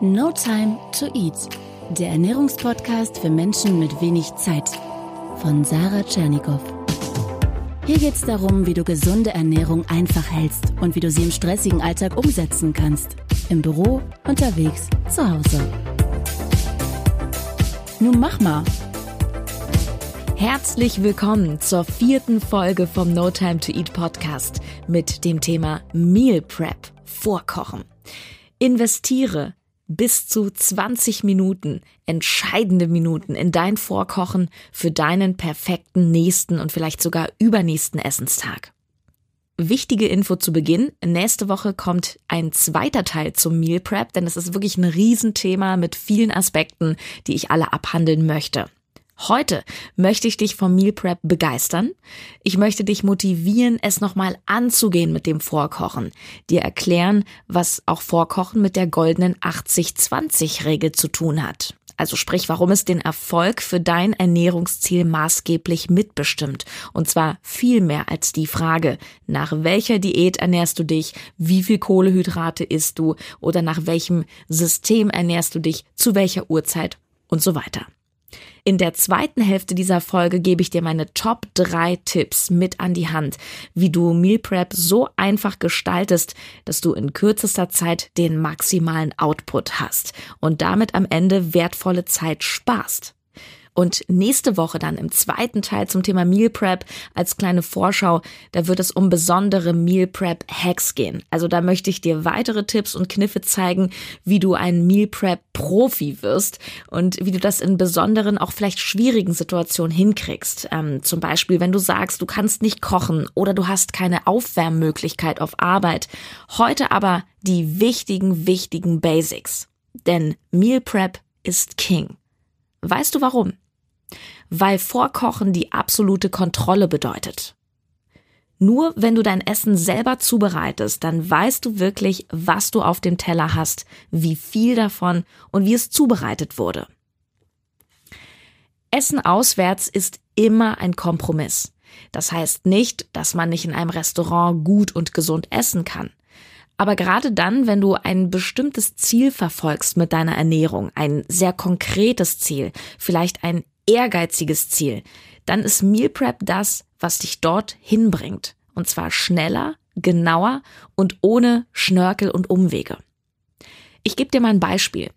No Time to Eat, der Ernährungspodcast für Menschen mit wenig Zeit von Sarah Tschernikow. Hier geht es darum, wie du gesunde Ernährung einfach hältst und wie du sie im stressigen Alltag umsetzen kannst. Im Büro, unterwegs, zu Hause. Nun mach mal! Herzlich willkommen zur vierten Folge vom No Time to Eat Podcast mit dem Thema Meal Prep, Vorkochen. Investiere bis zu 20 Minuten, entscheidende Minuten in dein Vorkochen für deinen perfekten nächsten und vielleicht sogar übernächsten Essenstag. Wichtige Info zu Beginn. Nächste Woche kommt ein zweiter Teil zum Meal Prep, denn es ist wirklich ein Riesenthema mit vielen Aspekten, die ich alle abhandeln möchte. Heute möchte ich dich vom Meal Prep begeistern. Ich möchte dich motivieren, es nochmal anzugehen mit dem Vorkochen. Dir erklären, was auch Vorkochen mit der goldenen 80-20-Regel zu tun hat. Also sprich, warum es den Erfolg für dein Ernährungsziel maßgeblich mitbestimmt. Und zwar viel mehr als die Frage, nach welcher Diät ernährst du dich, wie viel Kohlehydrate isst du oder nach welchem System ernährst du dich, zu welcher Uhrzeit und so weiter. In der zweiten Hälfte dieser Folge gebe ich dir meine Top 3 Tipps mit an die Hand, wie du Meal Prep so einfach gestaltest, dass du in kürzester Zeit den maximalen Output hast und damit am Ende wertvolle Zeit sparst. Und nächste Woche dann im zweiten Teil zum Thema Meal Prep als kleine Vorschau, da wird es um besondere Meal Prep Hacks gehen. Also da möchte ich dir weitere Tipps und Kniffe zeigen, wie du ein Meal Prep Profi wirst und wie du das in besonderen, auch vielleicht schwierigen Situationen hinkriegst. Ähm, zum Beispiel, wenn du sagst, du kannst nicht kochen oder du hast keine Aufwärmmöglichkeit auf Arbeit. Heute aber die wichtigen, wichtigen Basics. Denn Meal Prep ist King. Weißt du warum? Weil Vorkochen die absolute Kontrolle bedeutet. Nur wenn du dein Essen selber zubereitest, dann weißt du wirklich, was du auf dem Teller hast, wie viel davon und wie es zubereitet wurde. Essen auswärts ist immer ein Kompromiss. Das heißt nicht, dass man nicht in einem Restaurant gut und gesund essen kann. Aber gerade dann, wenn du ein bestimmtes Ziel verfolgst mit deiner Ernährung, ein sehr konkretes Ziel, vielleicht ein ehrgeiziges Ziel, dann ist Meal Prep das, was dich dort hinbringt. Und zwar schneller, genauer und ohne Schnörkel und Umwege. Ich gebe dir mal ein Beispiel.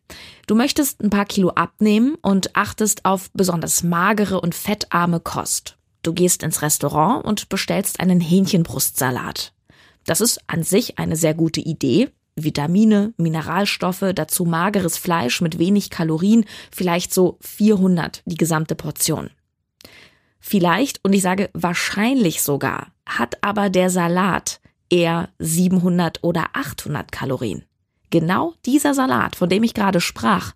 Du möchtest ein paar Kilo abnehmen und achtest auf besonders magere und fettarme Kost. Du gehst ins Restaurant und bestellst einen Hähnchenbrustsalat. Das ist an sich eine sehr gute Idee, Vitamine, Mineralstoffe, dazu mageres Fleisch mit wenig Kalorien, vielleicht so 400 die gesamte Portion. Vielleicht, und ich sage wahrscheinlich sogar, hat aber der Salat eher 700 oder 800 Kalorien. Genau dieser Salat, von dem ich gerade sprach.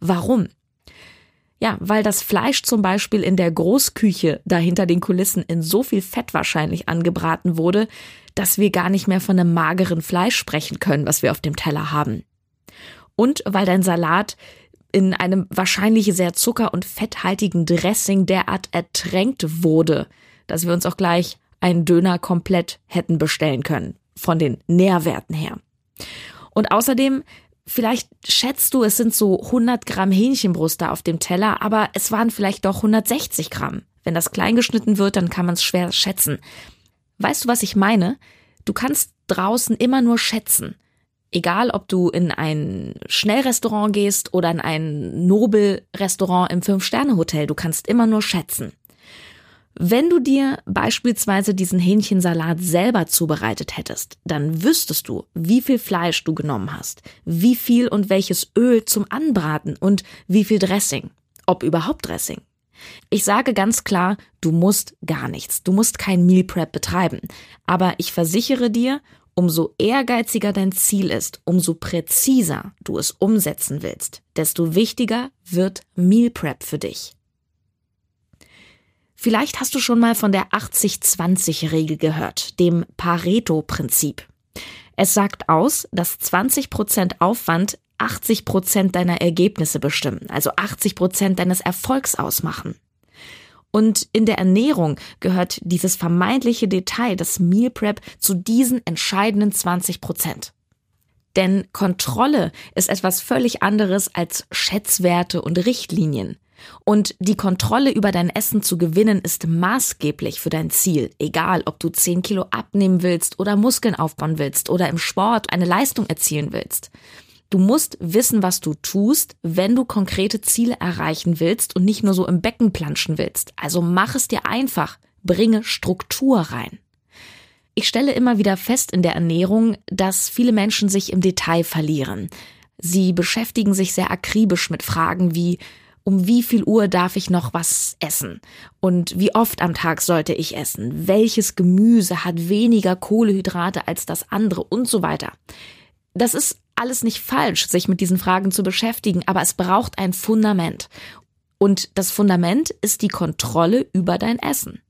Warum? Ja, weil das Fleisch zum Beispiel in der Großküche dahinter den Kulissen in so viel Fett wahrscheinlich angebraten wurde, dass wir gar nicht mehr von einem mageren Fleisch sprechen können, was wir auf dem Teller haben. Und weil dein Salat in einem wahrscheinlich sehr zucker- und fetthaltigen Dressing derart ertränkt wurde, dass wir uns auch gleich einen Döner komplett hätten bestellen können, von den Nährwerten her. Und außerdem, vielleicht schätzt du, es sind so 100 Gramm Hähnchenbrust da auf dem Teller, aber es waren vielleicht doch 160 Gramm. Wenn das klein geschnitten wird, dann kann man es schwer schätzen. Weißt du, was ich meine? Du kannst draußen immer nur schätzen. Egal, ob du in ein Schnellrestaurant gehst oder in ein Nobelrestaurant im Fünf-Sterne-Hotel, du kannst immer nur schätzen. Wenn du dir beispielsweise diesen Hähnchensalat selber zubereitet hättest, dann wüsstest du, wie viel Fleisch du genommen hast, wie viel und welches Öl zum Anbraten und wie viel Dressing, ob überhaupt Dressing. Ich sage ganz klar, du musst gar nichts. Du musst kein Meal Prep betreiben. Aber ich versichere dir, umso ehrgeiziger dein Ziel ist, umso präziser du es umsetzen willst, desto wichtiger wird Meal Prep für dich. Vielleicht hast du schon mal von der 80-20-Regel gehört, dem Pareto-Prinzip. Es sagt aus, dass 20% Aufwand 80 Prozent deiner Ergebnisse bestimmen, also 80 Prozent deines Erfolgs ausmachen. Und in der Ernährung gehört dieses vermeintliche Detail, das Meal Prep, zu diesen entscheidenden 20 Prozent. Denn Kontrolle ist etwas völlig anderes als Schätzwerte und Richtlinien. Und die Kontrolle über dein Essen zu gewinnen ist maßgeblich für dein Ziel, egal ob du 10 Kilo abnehmen willst oder Muskeln aufbauen willst oder im Sport eine Leistung erzielen willst. Du musst wissen, was du tust, wenn du konkrete Ziele erreichen willst und nicht nur so im Becken planschen willst. Also mach es dir einfach, bringe Struktur rein. Ich stelle immer wieder fest in der Ernährung, dass viele Menschen sich im Detail verlieren. Sie beschäftigen sich sehr akribisch mit Fragen wie, um wie viel Uhr darf ich noch was essen? Und wie oft am Tag sollte ich essen? Welches Gemüse hat weniger Kohlehydrate als das andere und so weiter? Das ist alles nicht falsch, sich mit diesen Fragen zu beschäftigen, aber es braucht ein Fundament. Und das Fundament ist die Kontrolle über dein Essen.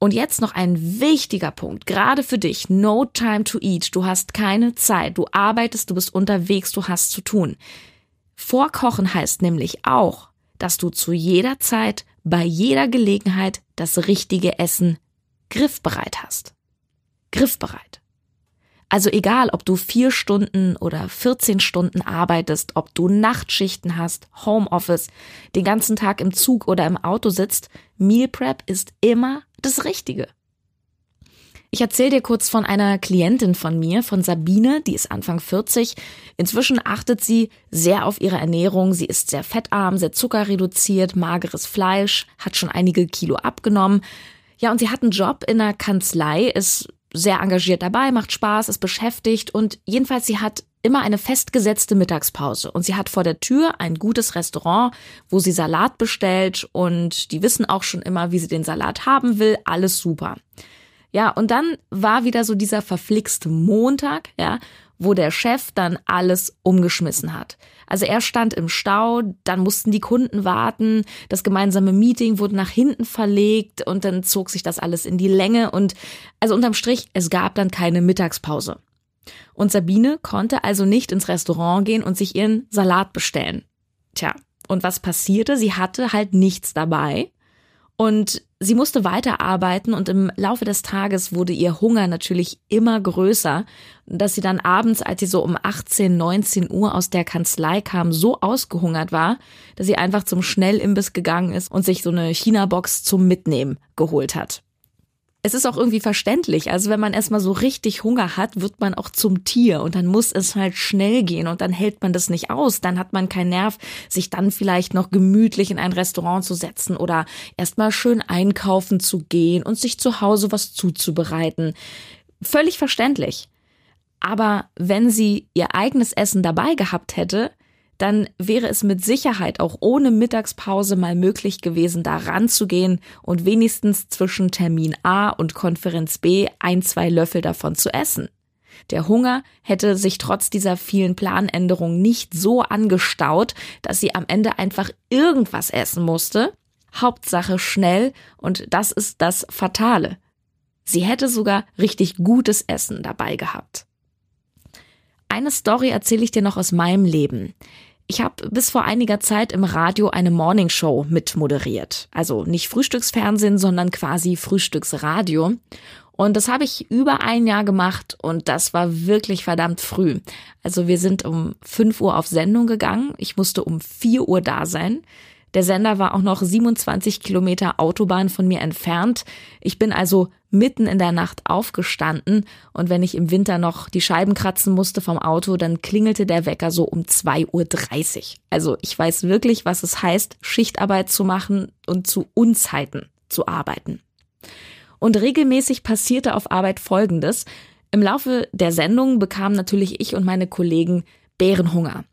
Und jetzt noch ein wichtiger Punkt, gerade für dich. No time to eat. Du hast keine Zeit. Du arbeitest, du bist unterwegs, du hast zu tun. Vorkochen heißt nämlich auch, dass du zu jeder Zeit, bei jeder Gelegenheit das richtige Essen griffbereit hast. Griffbereit. Also egal, ob du vier Stunden oder 14 Stunden arbeitest, ob du Nachtschichten hast, Homeoffice, den ganzen Tag im Zug oder im Auto sitzt, Meal Prep ist immer das Richtige. Ich erzähle dir kurz von einer Klientin von mir, von Sabine, die ist Anfang 40. Inzwischen achtet sie sehr auf ihre Ernährung. Sie ist sehr fettarm, sehr zuckerreduziert, mageres Fleisch, hat schon einige Kilo abgenommen. Ja, und sie hat einen Job in einer Kanzlei, ist sehr engagiert dabei, macht Spaß, ist beschäftigt und jedenfalls sie hat immer eine festgesetzte Mittagspause. Und sie hat vor der Tür ein gutes Restaurant, wo sie Salat bestellt und die wissen auch schon immer, wie sie den Salat haben will, alles super. Ja, und dann war wieder so dieser verflixte Montag, ja, wo der Chef dann alles umgeschmissen hat. Also er stand im Stau, dann mussten die Kunden warten, das gemeinsame Meeting wurde nach hinten verlegt und dann zog sich das alles in die Länge und also unterm Strich, es gab dann keine Mittagspause. Und Sabine konnte also nicht ins Restaurant gehen und sich ihren Salat bestellen. Tja, und was passierte? Sie hatte halt nichts dabei und sie musste weiterarbeiten und im Laufe des Tages wurde ihr Hunger natürlich immer größer, dass sie dann abends, als sie so um 18, 19 Uhr aus der Kanzlei kam, so ausgehungert war, dass sie einfach zum Schnellimbiss gegangen ist und sich so eine China-Box zum Mitnehmen geholt hat es ist auch irgendwie verständlich. Also wenn man erstmal so richtig Hunger hat, wird man auch zum Tier und dann muss es halt schnell gehen und dann hält man das nicht aus. Dann hat man keinen Nerv, sich dann vielleicht noch gemütlich in ein Restaurant zu setzen oder erstmal schön einkaufen zu gehen und sich zu Hause was zuzubereiten. Völlig verständlich. Aber wenn sie ihr eigenes Essen dabei gehabt hätte, dann wäre es mit Sicherheit auch ohne Mittagspause mal möglich gewesen, da ranzugehen und wenigstens zwischen Termin A und Konferenz B ein, zwei Löffel davon zu essen. Der Hunger hätte sich trotz dieser vielen Planänderungen nicht so angestaut, dass sie am Ende einfach irgendwas essen musste. Hauptsache schnell und das ist das Fatale. Sie hätte sogar richtig gutes Essen dabei gehabt. Eine Story erzähle ich dir noch aus meinem Leben. Ich habe bis vor einiger Zeit im Radio eine Morningshow mitmoderiert. Also nicht Frühstücksfernsehen, sondern quasi Frühstücksradio. Und das habe ich über ein Jahr gemacht und das war wirklich verdammt früh. Also wir sind um 5 Uhr auf Sendung gegangen. Ich musste um 4 Uhr da sein. Der Sender war auch noch 27 Kilometer Autobahn von mir entfernt. Ich bin also mitten in der Nacht aufgestanden und wenn ich im Winter noch die Scheiben kratzen musste vom Auto, dann klingelte der Wecker so um 2.30 Uhr. Also ich weiß wirklich, was es heißt, Schichtarbeit zu machen und zu Unzeiten zu arbeiten. Und regelmäßig passierte auf Arbeit Folgendes. Im Laufe der Sendung bekamen natürlich ich und meine Kollegen Bärenhunger.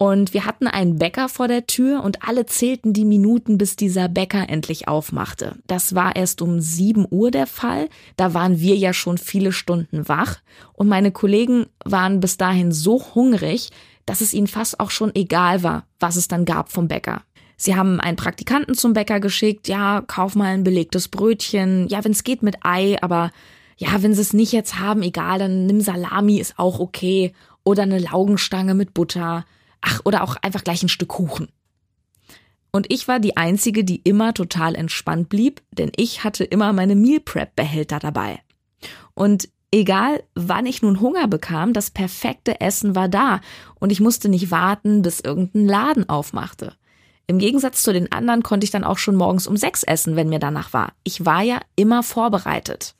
Und wir hatten einen Bäcker vor der Tür und alle zählten die Minuten, bis dieser Bäcker endlich aufmachte. Das war erst um 7 Uhr der Fall. Da waren wir ja schon viele Stunden wach. Und meine Kollegen waren bis dahin so hungrig, dass es ihnen fast auch schon egal war, was es dann gab vom Bäcker. Sie haben einen Praktikanten zum Bäcker geschickt, ja, kauf mal ein belegtes Brötchen, ja, wenn es geht mit Ei, aber ja, wenn sie es nicht jetzt haben, egal, dann nimm Salami, ist auch okay. Oder eine Laugenstange mit Butter. Ach, oder auch einfach gleich ein Stück Kuchen. Und ich war die Einzige, die immer total entspannt blieb, denn ich hatte immer meine Meal Prep Behälter dabei. Und Egal, wann ich nun Hunger bekam, das perfekte Essen war da und ich musste nicht warten, bis irgendein Laden aufmachte. Im Gegensatz zu den anderen konnte ich dann auch schon morgens um sechs essen, wenn mir danach war. Ich war ja immer vorbereitet.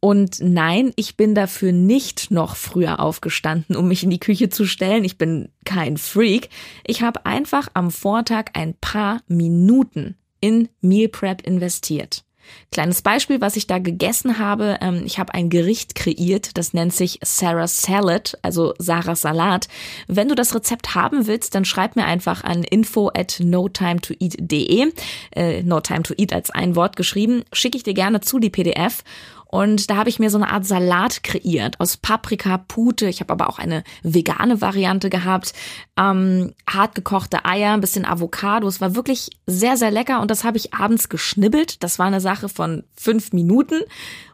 Und nein, ich bin dafür nicht noch früher aufgestanden, um mich in die Küche zu stellen. Ich bin kein Freak. Ich habe einfach am Vortag ein paar Minuten in Meal Prep investiert. Kleines Beispiel, was ich da gegessen habe. Ähm, ich habe ein Gericht kreiert, das nennt sich Sarah Salad, also Sarah Salat. Wenn du das Rezept haben willst, dann schreib mir einfach an info at notimetoeat.de. Äh, no time to eat als ein Wort geschrieben. Schicke ich dir gerne zu die PDF. Und da habe ich mir so eine Art Salat kreiert aus Paprika, Pute. Ich habe aber auch eine vegane Variante gehabt. Ähm, hart gekochte Eier, ein bisschen Avocado. Es war wirklich sehr, sehr lecker. Und das habe ich abends geschnibbelt. Das war eine Sache von fünf Minuten.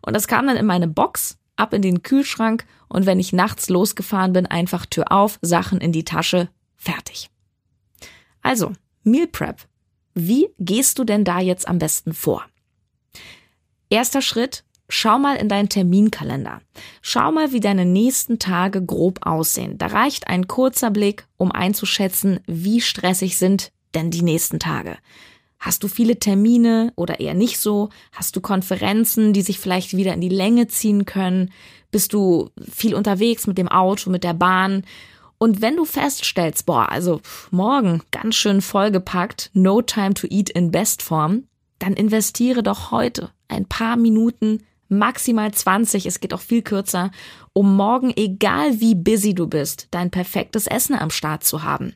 Und das kam dann in meine Box, ab in den Kühlschrank. Und wenn ich nachts losgefahren bin, einfach Tür auf, Sachen in die Tasche, fertig. Also, Meal Prep. Wie gehst du denn da jetzt am besten vor? Erster Schritt, Schau mal in deinen Terminkalender. Schau mal, wie deine nächsten Tage grob aussehen. Da reicht ein kurzer Blick, um einzuschätzen, wie stressig sind denn die nächsten Tage. Hast du viele Termine oder eher nicht so? Hast du Konferenzen, die sich vielleicht wieder in die Länge ziehen können? Bist du viel unterwegs mit dem Auto, mit der Bahn? Und wenn du feststellst, boah, also morgen ganz schön vollgepackt, no time to eat in Bestform, dann investiere doch heute ein paar Minuten maximal 20, es geht auch viel kürzer, um morgen, egal wie busy du bist, dein perfektes Essen am Start zu haben.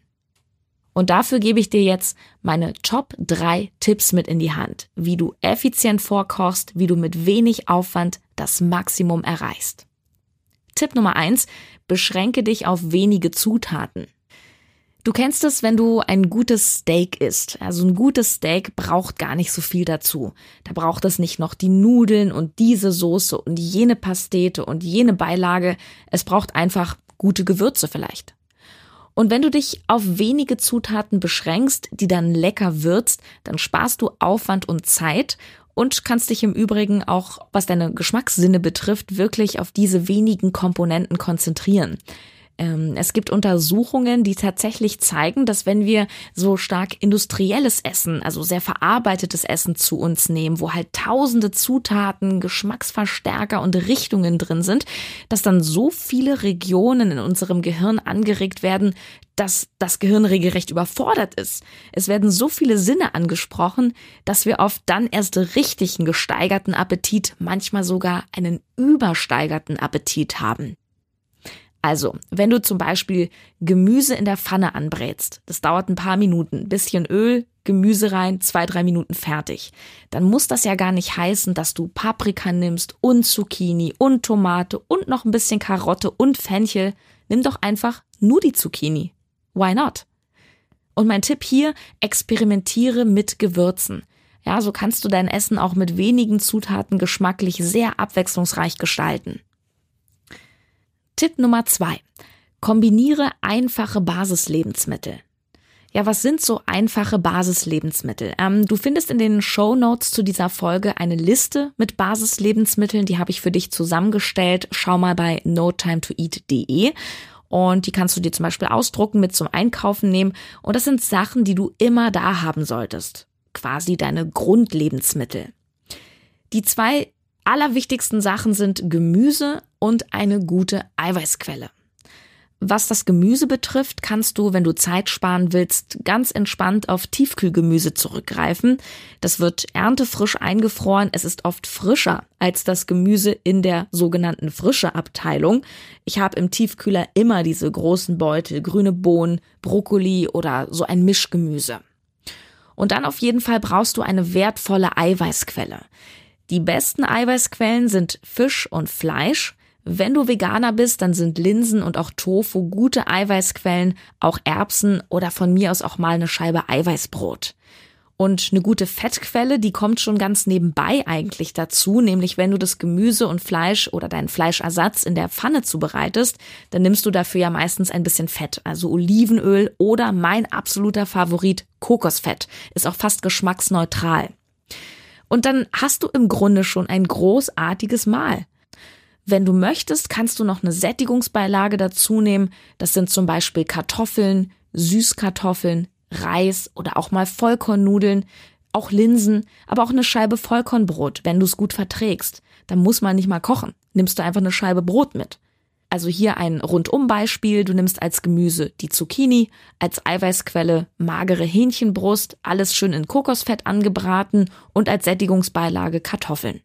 Und dafür gebe ich dir jetzt meine Top 3 Tipps mit in die Hand, wie du effizient vorkochst, wie du mit wenig Aufwand das Maximum erreichst. Tipp Nummer 1, beschränke dich auf wenige Zutaten. Du kennst es, wenn du ein gutes Steak isst. Also ein gutes Steak braucht gar nicht so viel dazu. Da braucht es nicht noch die Nudeln und diese Soße und jene Pastete und jene Beilage. Es braucht einfach gute Gewürze vielleicht. Und wenn du dich auf wenige Zutaten beschränkst, die dann lecker würzt, dann sparst du Aufwand und Zeit und kannst dich im Übrigen auch, was deine Geschmackssinne betrifft, wirklich auf diese wenigen Komponenten konzentrieren. Ähm, es gibt Untersuchungen, die tatsächlich zeigen, dass wenn wir so stark industrielles Essen, also sehr verarbeitetes Essen zu uns nehmen, wo halt tausende Zutaten, Geschmacksverstärker und Richtungen drin sind, dass dann so viele Regionen in unserem Gehirn angeregt werden, dass das Gehirn regelrecht überfordert ist. Es werden so viele Sinne angesprochen, dass wir oft dann erst richtig einen gesteigerten Appetit, manchmal sogar einen übersteigerten Appetit haben. Also, wenn du zum Beispiel Gemüse in der Pfanne anbrätst, das dauert ein paar Minuten, bisschen Öl, Gemüse rein, zwei, drei Minuten fertig. Dann muss das ja gar nicht heißen, dass du Paprika nimmst und Zucchini und Tomate und noch ein bisschen Karotte und Fenchel. Nimm doch einfach nur die Zucchini. Why not? Und mein Tipp hier, experimentiere mit Gewürzen. Ja, so kannst du dein Essen auch mit wenigen Zutaten geschmacklich sehr abwechslungsreich gestalten. Tipp Nummer zwei. Kombiniere einfache Basislebensmittel. Ja, was sind so einfache Basislebensmittel? Ähm, du findest in den Show Notes zu dieser Folge eine Liste mit Basislebensmitteln, die habe ich für dich zusammengestellt. Schau mal bei notimetoeat.de und die kannst du dir zum Beispiel ausdrucken, mit zum Einkaufen nehmen. Und das sind Sachen, die du immer da haben solltest. Quasi deine Grundlebensmittel. Die zwei allerwichtigsten Sachen sind Gemüse und eine gute Eiweißquelle. Was das Gemüse betrifft, kannst du, wenn du Zeit sparen willst, ganz entspannt auf Tiefkühlgemüse zurückgreifen. Das wird erntefrisch eingefroren. Es ist oft frischer als das Gemüse in der sogenannten frische Abteilung. Ich habe im Tiefkühler immer diese großen Beutel, grüne Bohnen, Brokkoli oder so ein Mischgemüse. Und dann auf jeden Fall brauchst du eine wertvolle Eiweißquelle. Die besten Eiweißquellen sind Fisch und Fleisch. Wenn du Veganer bist, dann sind Linsen und auch Tofu gute Eiweißquellen, auch Erbsen oder von mir aus auch mal eine Scheibe Eiweißbrot. Und eine gute Fettquelle, die kommt schon ganz nebenbei eigentlich dazu, nämlich wenn du das Gemüse und Fleisch oder deinen Fleischersatz in der Pfanne zubereitest, dann nimmst du dafür ja meistens ein bisschen Fett, also Olivenöl oder mein absoluter Favorit Kokosfett, ist auch fast geschmacksneutral. Und dann hast du im Grunde schon ein großartiges Mahl. Wenn du möchtest, kannst du noch eine Sättigungsbeilage dazu nehmen. Das sind zum Beispiel Kartoffeln, Süßkartoffeln, Reis oder auch mal Vollkornnudeln, auch Linsen, aber auch eine Scheibe Vollkornbrot, wenn du es gut verträgst. Dann muss man nicht mal kochen. Nimmst du einfach eine Scheibe Brot mit. Also hier ein Rundumbeispiel. Du nimmst als Gemüse die Zucchini, als Eiweißquelle magere Hähnchenbrust, alles schön in Kokosfett angebraten und als Sättigungsbeilage Kartoffeln.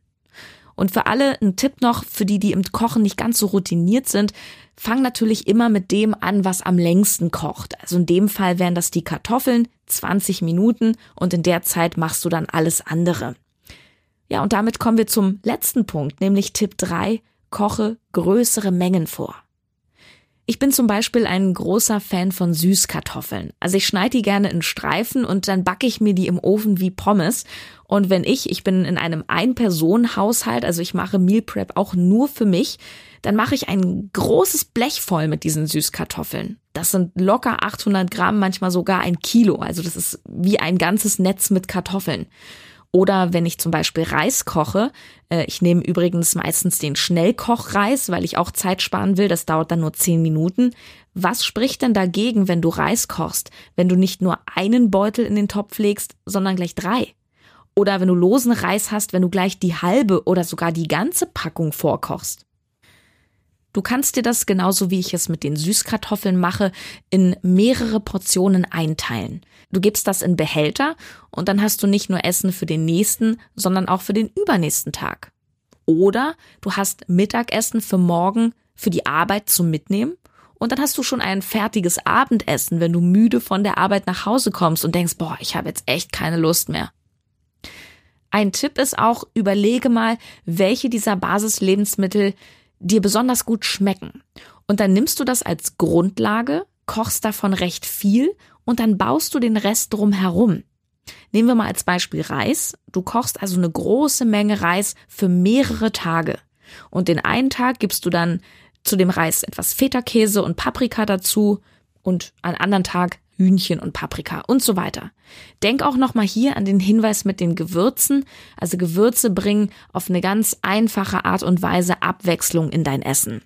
Und für alle ein Tipp noch, für die, die im Kochen nicht ganz so routiniert sind, fang natürlich immer mit dem an, was am längsten kocht. Also in dem Fall wären das die Kartoffeln, 20 Minuten und in der Zeit machst du dann alles andere. Ja, und damit kommen wir zum letzten Punkt, nämlich Tipp 3, koche größere Mengen vor. Ich bin zum Beispiel ein großer Fan von Süßkartoffeln. Also ich schneide die gerne in Streifen und dann backe ich mir die im Ofen wie Pommes. Und wenn ich, ich bin in einem Ein-Personen-Haushalt, also ich mache Meal Prep auch nur für mich, dann mache ich ein großes Blech voll mit diesen Süßkartoffeln. Das sind locker 800 Gramm, manchmal sogar ein Kilo. Also das ist wie ein ganzes Netz mit Kartoffeln. Oder wenn ich zum Beispiel Reis koche, äh, ich nehme übrigens meistens den Schnellkochreis, weil ich auch Zeit sparen will, das dauert dann nur zehn Minuten. Was spricht denn dagegen, wenn du Reis kochst, wenn du nicht nur einen Beutel in den Topf legst, sondern gleich drei? Oder wenn du losen Reis hast, wenn du gleich die halbe oder sogar die ganze Packung vorkochst? Du kannst dir das genauso wie ich es mit den Süßkartoffeln mache, in mehrere Portionen einteilen. Du gibst das in Behälter und dann hast du nicht nur Essen für den nächsten, sondern auch für den übernächsten Tag. Oder du hast Mittagessen für morgen für die Arbeit zum Mitnehmen und dann hast du schon ein fertiges Abendessen, wenn du müde von der Arbeit nach Hause kommst und denkst, boah, ich habe jetzt echt keine Lust mehr. Ein Tipp ist auch, überlege mal, welche dieser Basislebensmittel dir besonders gut schmecken. Und dann nimmst du das als Grundlage, kochst davon recht viel und dann baust du den Rest drum herum. Nehmen wir mal als Beispiel Reis. Du kochst also eine große Menge Reis für mehrere Tage. Und den einen Tag gibst du dann zu dem Reis etwas Feta-Käse und Paprika dazu und einen anderen Tag Hühnchen und Paprika und so weiter. Denk auch nochmal hier an den Hinweis mit den Gewürzen. Also Gewürze bringen auf eine ganz einfache Art und Weise Abwechslung in dein Essen.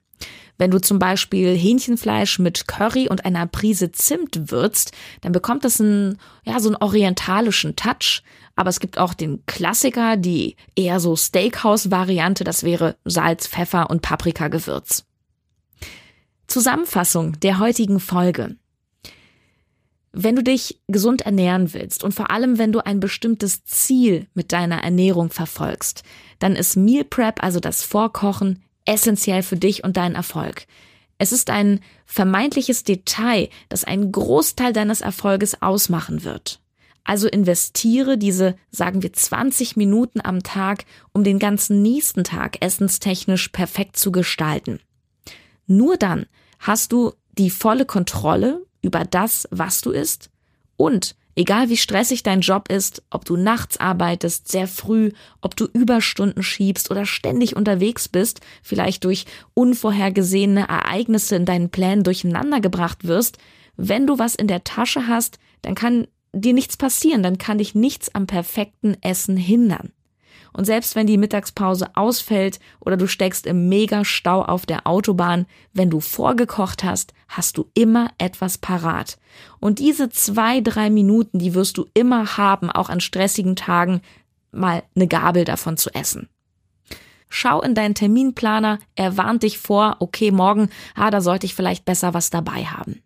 Wenn du zum Beispiel Hähnchenfleisch mit Curry und einer Prise Zimt würzt, dann bekommt es einen, ja, so einen orientalischen Touch. Aber es gibt auch den Klassiker, die eher so Steakhouse-Variante, das wäre Salz, Pfeffer und Paprikagewürz. Zusammenfassung der heutigen Folge. Wenn du dich gesund ernähren willst und vor allem, wenn du ein bestimmtes Ziel mit deiner Ernährung verfolgst, dann ist Meal Prep, also das Vorkochen, essentiell für dich und deinen Erfolg. Es ist ein vermeintliches Detail, das einen Großteil deines Erfolges ausmachen wird. Also investiere diese, sagen wir, 20 Minuten am Tag, um den ganzen nächsten Tag essenstechnisch perfekt zu gestalten. Nur dann hast du die volle Kontrolle über das, was du isst und egal wie stressig dein Job ist, ob du nachts arbeitest, sehr früh, ob du Überstunden schiebst oder ständig unterwegs bist, vielleicht durch unvorhergesehene Ereignisse in deinen Plänen durcheinandergebracht wirst, wenn du was in der Tasche hast, dann kann dir nichts passieren, dann kann dich nichts am perfekten Essen hindern. Und selbst wenn die Mittagspause ausfällt oder du steckst im Megastau auf der Autobahn, wenn du vorgekocht hast, hast du immer etwas parat. Und diese zwei, drei Minuten, die wirst du immer haben, auch an stressigen Tagen, mal eine Gabel davon zu essen. Schau in deinen Terminplaner, er warnt dich vor, okay, morgen, ah, da sollte ich vielleicht besser was dabei haben.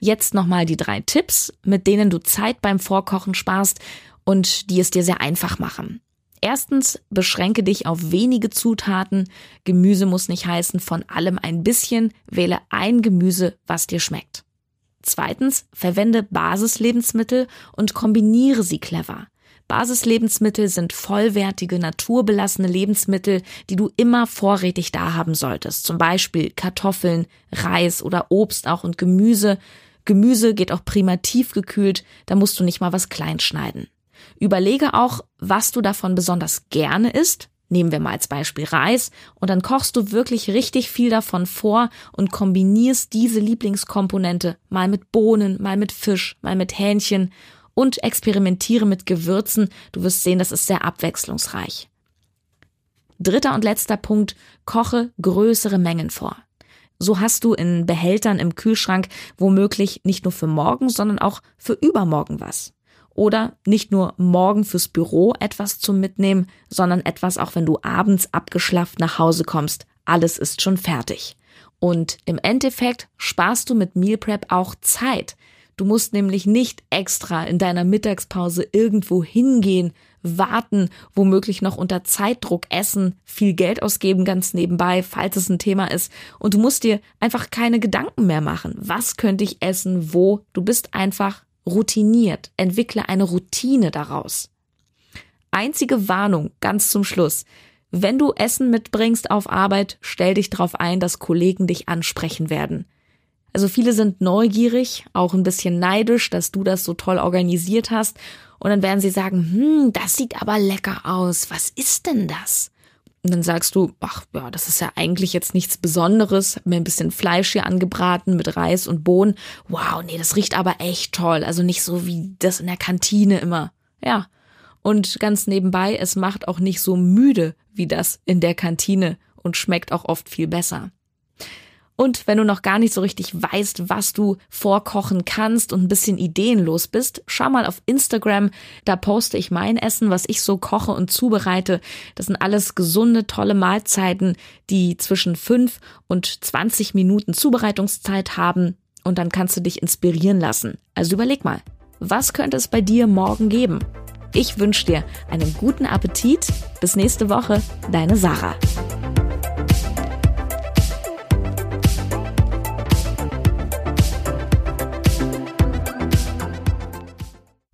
Jetzt nochmal die drei Tipps, mit denen du Zeit beim Vorkochen sparst und die es dir sehr einfach machen. Erstens, beschränke dich auf wenige Zutaten. Gemüse muss nicht heißen von allem ein bisschen. Wähle ein Gemüse, was dir schmeckt. Zweitens, verwende Basislebensmittel und kombiniere sie clever. Basislebensmittel sind vollwertige, naturbelassene Lebensmittel, die du immer vorrätig da haben solltest. Zum Beispiel Kartoffeln, Reis oder Obst auch und Gemüse. Gemüse geht auch prima tiefgekühlt, da musst du nicht mal was klein schneiden. Überlege auch, was du davon besonders gerne isst. Nehmen wir mal als Beispiel Reis und dann kochst du wirklich richtig viel davon vor und kombinierst diese Lieblingskomponente mal mit Bohnen, mal mit Fisch, mal mit Hähnchen und experimentiere mit Gewürzen. Du wirst sehen, das ist sehr abwechslungsreich. Dritter und letzter Punkt, koche größere Mengen vor. So hast du in Behältern im Kühlschrank womöglich nicht nur für morgen, sondern auch für übermorgen was. Oder nicht nur morgen fürs Büro etwas zum Mitnehmen, sondern etwas auch wenn du abends abgeschlafft nach Hause kommst. Alles ist schon fertig. Und im Endeffekt sparst du mit Meal Prep auch Zeit. Du musst nämlich nicht extra in deiner Mittagspause irgendwo hingehen, warten, womöglich noch unter Zeitdruck essen, viel Geld ausgeben ganz nebenbei, falls es ein Thema ist. Und du musst dir einfach keine Gedanken mehr machen. Was könnte ich essen? Wo? Du bist einfach routiniert. Entwickle eine Routine daraus. Einzige Warnung ganz zum Schluss. Wenn du Essen mitbringst auf Arbeit, stell dich darauf ein, dass Kollegen dich ansprechen werden. Also viele sind neugierig, auch ein bisschen neidisch, dass du das so toll organisiert hast. Und dann werden sie sagen, hm, das sieht aber lecker aus. Was ist denn das? Und dann sagst du, ach ja, das ist ja eigentlich jetzt nichts Besonderes. Hab mir ein bisschen Fleisch hier angebraten mit Reis und Bohnen. Wow, nee, das riecht aber echt toll. Also nicht so wie das in der Kantine immer. Ja. Und ganz nebenbei, es macht auch nicht so müde wie das in der Kantine und schmeckt auch oft viel besser. Und wenn du noch gar nicht so richtig weißt, was du vorkochen kannst und ein bisschen ideenlos bist, schau mal auf Instagram. Da poste ich mein Essen, was ich so koche und zubereite. Das sind alles gesunde, tolle Mahlzeiten, die zwischen fünf und 20 Minuten Zubereitungszeit haben. Und dann kannst du dich inspirieren lassen. Also überleg mal, was könnte es bei dir morgen geben? Ich wünsche dir einen guten Appetit. Bis nächste Woche, deine Sarah.